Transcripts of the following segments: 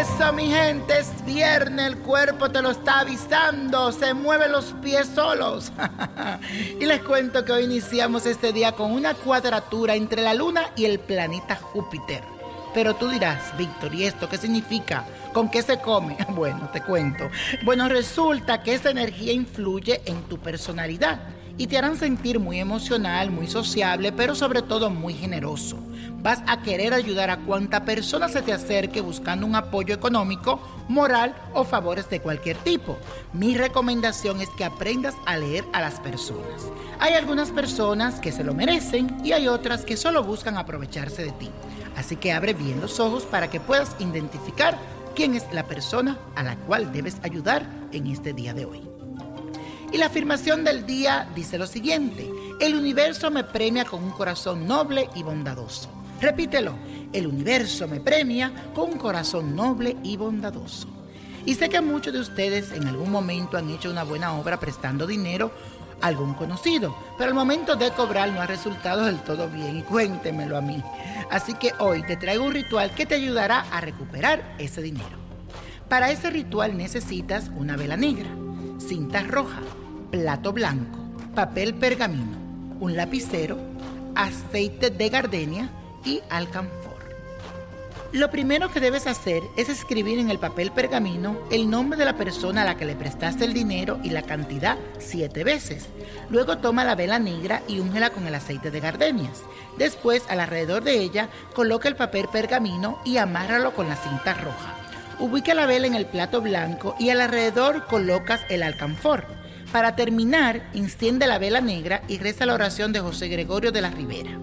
Eso, mi gente, es viernes, el cuerpo te lo está avisando, se mueven los pies solos. y les cuento que hoy iniciamos este día con una cuadratura entre la luna y el planeta Júpiter. Pero tú dirás, Víctor, ¿y esto qué significa? ¿Con qué se come? Bueno, te cuento. Bueno, resulta que esta energía influye en tu personalidad y te harán sentir muy emocional, muy sociable, pero sobre todo muy generoso. Vas a querer ayudar a cuanta persona se te acerque buscando un apoyo económico, moral o favores de cualquier tipo. Mi recomendación es que aprendas a leer a las personas. Hay algunas personas que se lo merecen y hay otras que solo buscan aprovecharse de ti. Así que abre bien los ojos para que puedas identificar quién es la persona a la cual debes ayudar en este día de hoy. Y la afirmación del día dice lo siguiente, el universo me premia con un corazón noble y bondadoso. Repítelo, el universo me premia con un corazón noble y bondadoso. Y sé que muchos de ustedes en algún momento han hecho una buena obra prestando dinero a algún conocido, pero al momento de cobrar no ha resultado del todo bien y cuéntemelo a mí. Así que hoy te traigo un ritual que te ayudará a recuperar ese dinero. Para ese ritual necesitas una vela negra, cinta roja, plato blanco, papel pergamino, un lapicero, aceite de gardenia y alcanfor. Lo primero que debes hacer es escribir en el papel pergamino el nombre de la persona a la que le prestaste el dinero y la cantidad siete veces. Luego toma la vela negra y úngela con el aceite de gardenias. Después, al alrededor de ella, coloca el papel pergamino y amárralo con la cinta roja. Ubica la vela en el plato blanco y al alrededor colocas el alcanfor. Para terminar, enciende la vela negra y reza la oración de José Gregorio de la Ribera.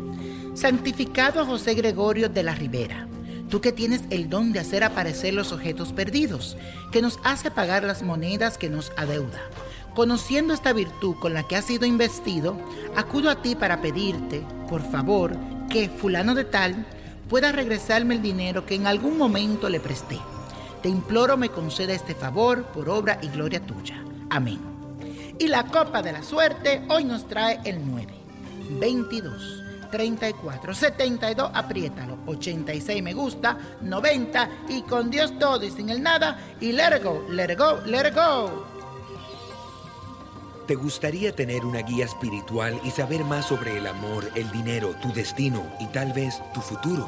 Santificado José Gregorio de la Ribera, tú que tienes el don de hacer aparecer los objetos perdidos, que nos hace pagar las monedas que nos adeuda. Conociendo esta virtud con la que has sido investido, acudo a ti para pedirte, por favor, que fulano de tal pueda regresarme el dinero que en algún momento le presté. Te imploro me conceda este favor por obra y gloria tuya. Amén. Y la copa de la suerte hoy nos trae el 9, 22. 34, 72, apriétalo, 86 me gusta, 90 y con Dios todo y sin el nada y let it go, let it go, let it go. ¿Te gustaría tener una guía espiritual y saber más sobre el amor, el dinero, tu destino y tal vez tu futuro?